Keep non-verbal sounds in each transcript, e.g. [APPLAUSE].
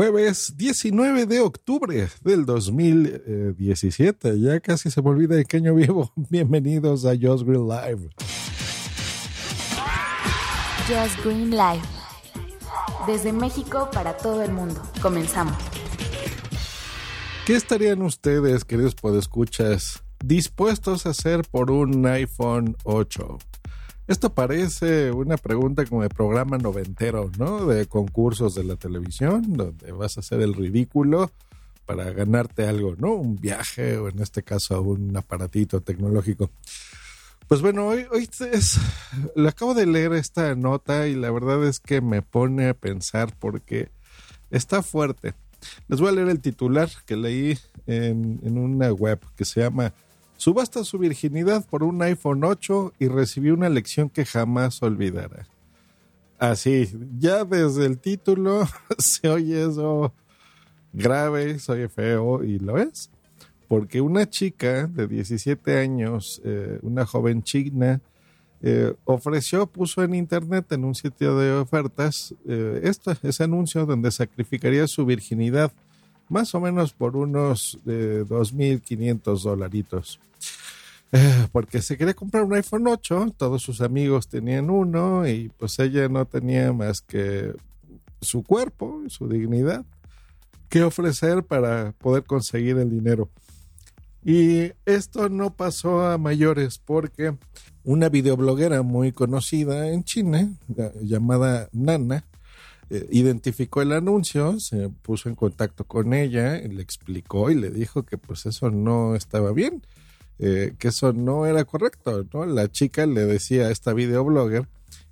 Jueves 19 de octubre del 2017. Ya casi se me olvida de qué año vivo. [LAUGHS] Bienvenidos a Just Green Live. Just Green Live. Desde México para todo el mundo. Comenzamos. ¿Qué estarían ustedes, queridos podescuchas, dispuestos a hacer por un iPhone 8? Esto parece una pregunta como de programa noventero, ¿no? De concursos de la televisión, donde vas a hacer el ridículo para ganarte algo, ¿no? Un viaje o en este caso un aparatito tecnológico. Pues bueno, hoy, hoy es, le acabo de leer esta nota y la verdad es que me pone a pensar porque está fuerte. Les voy a leer el titular que leí en, en una web que se llama Subasta su virginidad por un iPhone 8 y recibió una lección que jamás olvidará. Así, ya desde el título [LAUGHS] se oye eso grave, se oye feo y lo es. Porque una chica de 17 años, eh, una joven china, eh, ofreció, puso en internet en un sitio de ofertas eh, ese anuncio donde sacrificaría su virginidad más o menos por unos eh, 2.500 dolaritos. Eh, porque se quería comprar un iPhone 8, todos sus amigos tenían uno y pues ella no tenía más que su cuerpo, su dignidad, que ofrecer para poder conseguir el dinero. Y esto no pasó a mayores porque una videobloguera muy conocida en China, llamada Nana, eh, identificó el anuncio, se puso en contacto con ella, le explicó y le dijo que pues eso no estaba bien, eh, que eso no era correcto, ¿no? La chica le decía a esta videoblogger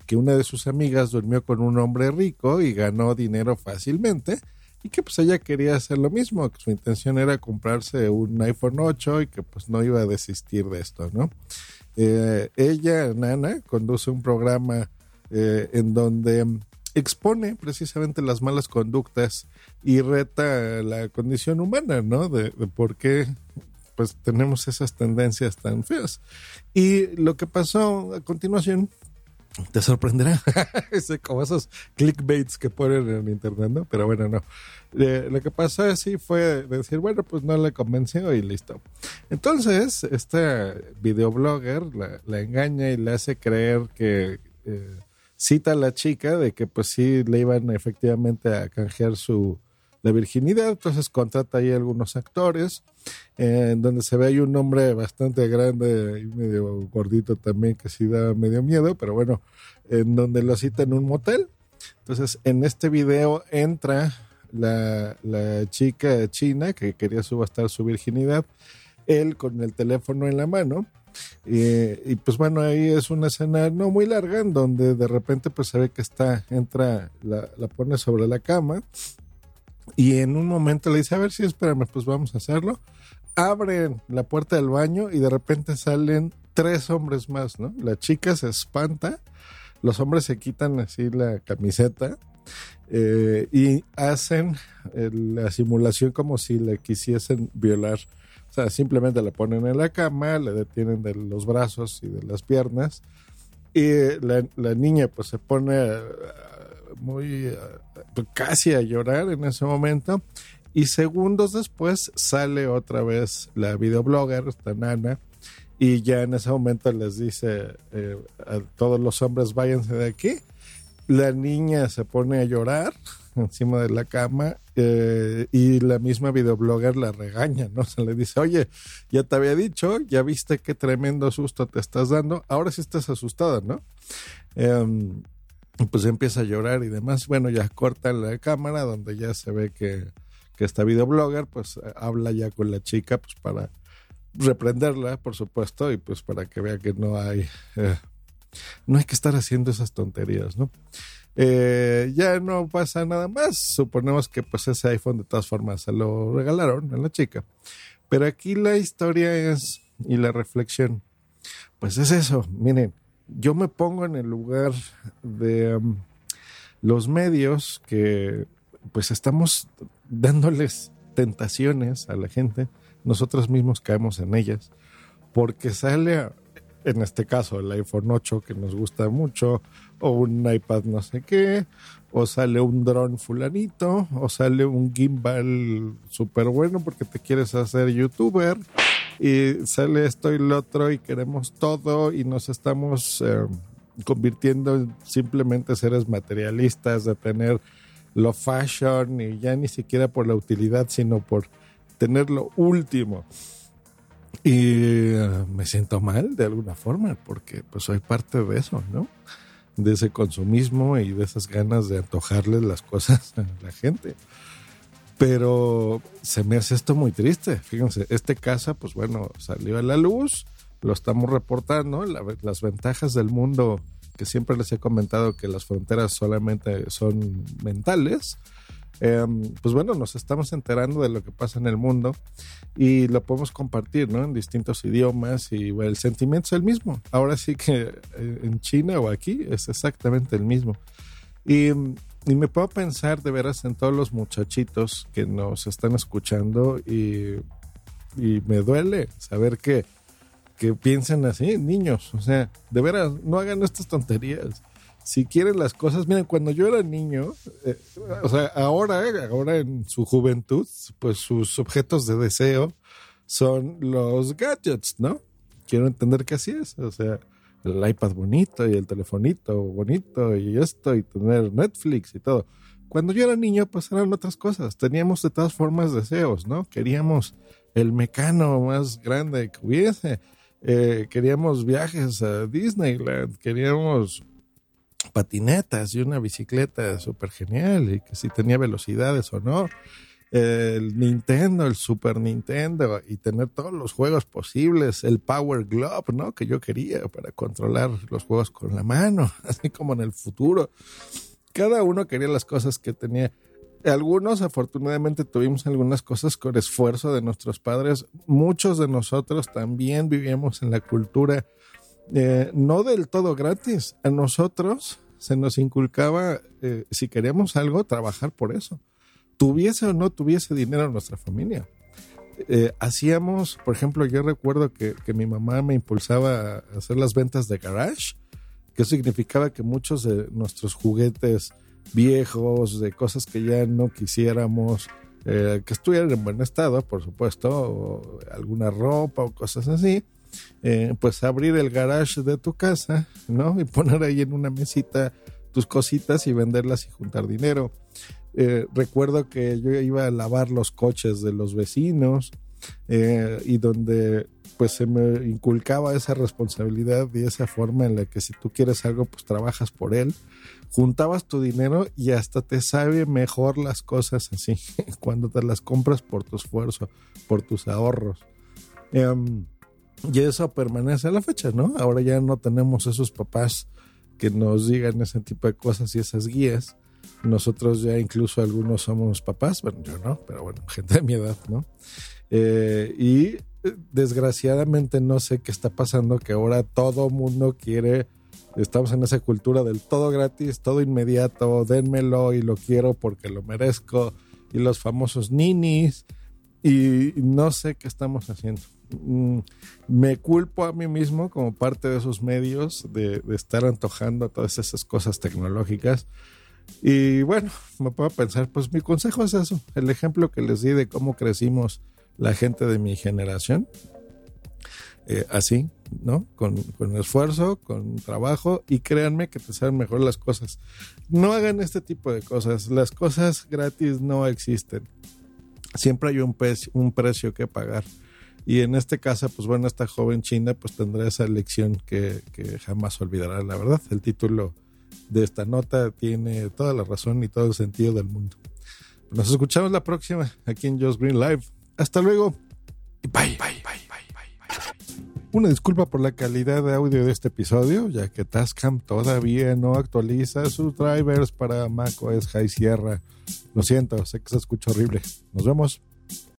que una de sus amigas durmió con un hombre rico y ganó dinero fácilmente y que pues ella quería hacer lo mismo, que su intención era comprarse un iPhone 8 y que pues no iba a desistir de esto, ¿no? Eh, ella, Nana, conduce un programa en donde expone precisamente las malas conductas y reta la condición humana, ¿no? De, por qué pues tenemos esas tendencias tan feas. Y lo que pasó a continuación te sorprenderá. [LAUGHS] como esos clickbaits que ponen en internet, ¿no? Pero bueno, no. Eh, lo que pasó así fue decir, bueno, pues no le convenció y listo. Entonces, este videoblogger la, la engaña y le hace creer que eh, cita a la chica de que pues sí le iban efectivamente a canjear su la virginidad, entonces contrata ahí algunos actores, en donde se ve ahí un hombre bastante grande y medio gordito también que sí da medio miedo, pero bueno, en donde lo cita en un motel. Entonces en este video entra la, la chica china que quería subastar su virginidad, él con el teléfono en la mano, y, pues bueno, ahí es una escena no muy larga en donde de repente pues se ve que está, entra, la, pone sobre la cama y en un momento le dice, a ver si espérame, pues vamos a hacerlo. Abren la puerta del baño y de repente salen tres hombres más, ¿no? La chica se espanta, los hombres se quitan así la camiseta eh, y hacen la simulación como si le quisiesen violar simplemente la ponen en la cama, le detienen de los brazos y de las piernas y la, niña pues se pone eh, muy eh, casi a llorar en ese momento y segundos después sale otra vez la videoblogger, esta nana, y ya en ese momento les dice eh, a todos los hombres váyanse de aquí. La niña se pone a llorar [LAUGHS] encima de la cama eh, y la misma videoblogger la regaña, ¿no? Se le dice, oye, ya te había dicho, ya viste qué tremendo susto te estás dando, ahora sí estás asustada, ¿no? Em, pues empieza a llorar y demás. Bueno, ya corta la cámara donde ya se ve que, que esta videoblogger pues habla ya con la chica pues para reprenderla, por supuesto, y pues para que vea que no hay... Eh, no hay que estar haciendo esas tonterías, ¿no? Eh, ya no pasa nada más. Suponemos que pues ese iPhone de todas formas se lo regalaron a la chica. Pero aquí la historia es, y la reflexión, pues es eso. Miren, yo me pongo en el lugar de um, los medios que pues estamos dándoles tentaciones a la gente. Nosotros mismos caemos en ellas. Porque sale en este caso el iPhone 8 que nos gusta mucho, o un iPad no sé qué, o sale un dron fulanito, o sale un gimbal súper bueno porque te quieres hacer youtuber, y sale esto y lo otro y queremos todo y nos estamos eh, convirtiendo en simplemente seres materialistas de tener lo fashion y ya ni siquiera por la utilidad, sino por tener lo último. Y me siento mal de alguna forma, porque pues soy parte de eso, ¿no? De ese consumismo y de esas ganas de antojarles las cosas [LAUGHS] a la gente. Pero se me hace esto muy triste. Fíjense, este casa, pues bueno, salió a la luz, lo estamos reportando, las ventajas del mundo que siempre les he comentado que las fronteras solamente son mentales, em, pues bueno, nos estamos enterando de lo que pasa en el mundo y lo podemos compartir, ¿no? En distintos idiomas y el sentimiento es el mismo. Ahora sí que eh, en China o aquí es exactamente el mismo. Y, me puedo pensar de veras en todos los muchachitos que nos están escuchando y, me duele saber que que piensen así, niños. O sea, de veras, no hagan estas tonterías. Si quieren las cosas, miren, cuando yo era niño, eh, o sea, ahora, ahora en su juventud, pues sus objetos de deseo son los gadgets, ¿no? Quiero entender que así es. O sea, el iPad bonito y el telefonito bonito y esto y tener Netflix y todo. Cuando yo era niño, pues eran otras cosas. Teníamos de todas formas deseos, ¿no? Queríamos el mecano más grande que hubiese eh, queríamos viajes a Disneyland, queríamos patinetas y una bicicleta súper genial y que si tenía velocidades o no. El Nintendo, el Super Nintendo y tener todos los juegos posibles, el Power Glove, ¿no? Que yo quería para controlar los juegos con la mano, [LAUGHS] así como en el futuro. Cada uno quería las cosas que tenía algunos afortunadamente tuvimos algunas cosas con esfuerzo de nuestros padres. Muchos de nosotros también vivíamos en la cultura eh, no del todo gratis. A nosotros se nos inculcaba, eh, si queríamos algo, trabajar por eso. Tuviese o no tuviese dinero nuestra familia. Eh, hacíamos, por ejemplo, yo recuerdo que, que mi mamá me impulsaba a hacer las ventas de garage, que significaba que muchos de nuestros juguetes, viejos, de cosas que ya no quisiéramos, eh, que estuvieran en buen estado, por supuesto, o alguna ropa o cosas así, eh, pues abrir el garage de tu casa, ¿no? Y poner ahí en una mesita tus cositas y venderlas y juntar dinero. Eh, recuerdo que yo iba a lavar los coches de los vecinos y donde pues se me inculcaba esa responsabilidad y esa forma en la que si tú quieres algo, pues trabajas por él. Juntabas tu dinero y hasta te sabe mejor las cosas así, [LAUGHS] cuando te las compras por tu esfuerzo, por tus ahorros. Em, y eso permanece a la fecha, ¿no? Ahora ya no tenemos esos papás que nos digan ese tipo de cosas y esas guías. Nosotros ya incluso algunos somos papás, bueno, yo no, pero bueno, [LAUGHS] gente de mi edad, ¿no? Eh, y desgraciadamente no sé qué está pasando, que ahora todo mundo quiere, estamos en esa cultura del todo gratis, todo inmediato, dénmelo y lo quiero porque lo merezco, y los famosos ninis, y no sé qué estamos haciendo. Mm, me culpo a mí mismo como parte de esos medios de, de estar antojando todas esas cosas tecnológicas. Y bueno, me puedo pensar, pues mi consejo es eso, el ejemplo que les di de cómo crecimos la gente de mi generación. Eh, así, ¿no? Con, esfuerzo, con trabajo y créanme que te salen mejor las cosas. No hagan este tipo de cosas. Las cosas gratis no existen. Siempre hay un, un precio que pagar. Y en este caso, pues bueno, esta joven china pues tendrá esa lección que, que jamás olvidará, la verdad. El título de esta nota tiene toda la razón y todo el sentido del mundo. Nos escuchamos la próxima aquí en Just Green Live. Hasta luego. Bye, bye, Una disculpa por la calidad de audio de este episodio, ya que Tascam todavía no actualiza sus drivers para macOS High Sierra. Lo siento, sé que se escucha horrible. Nos vemos.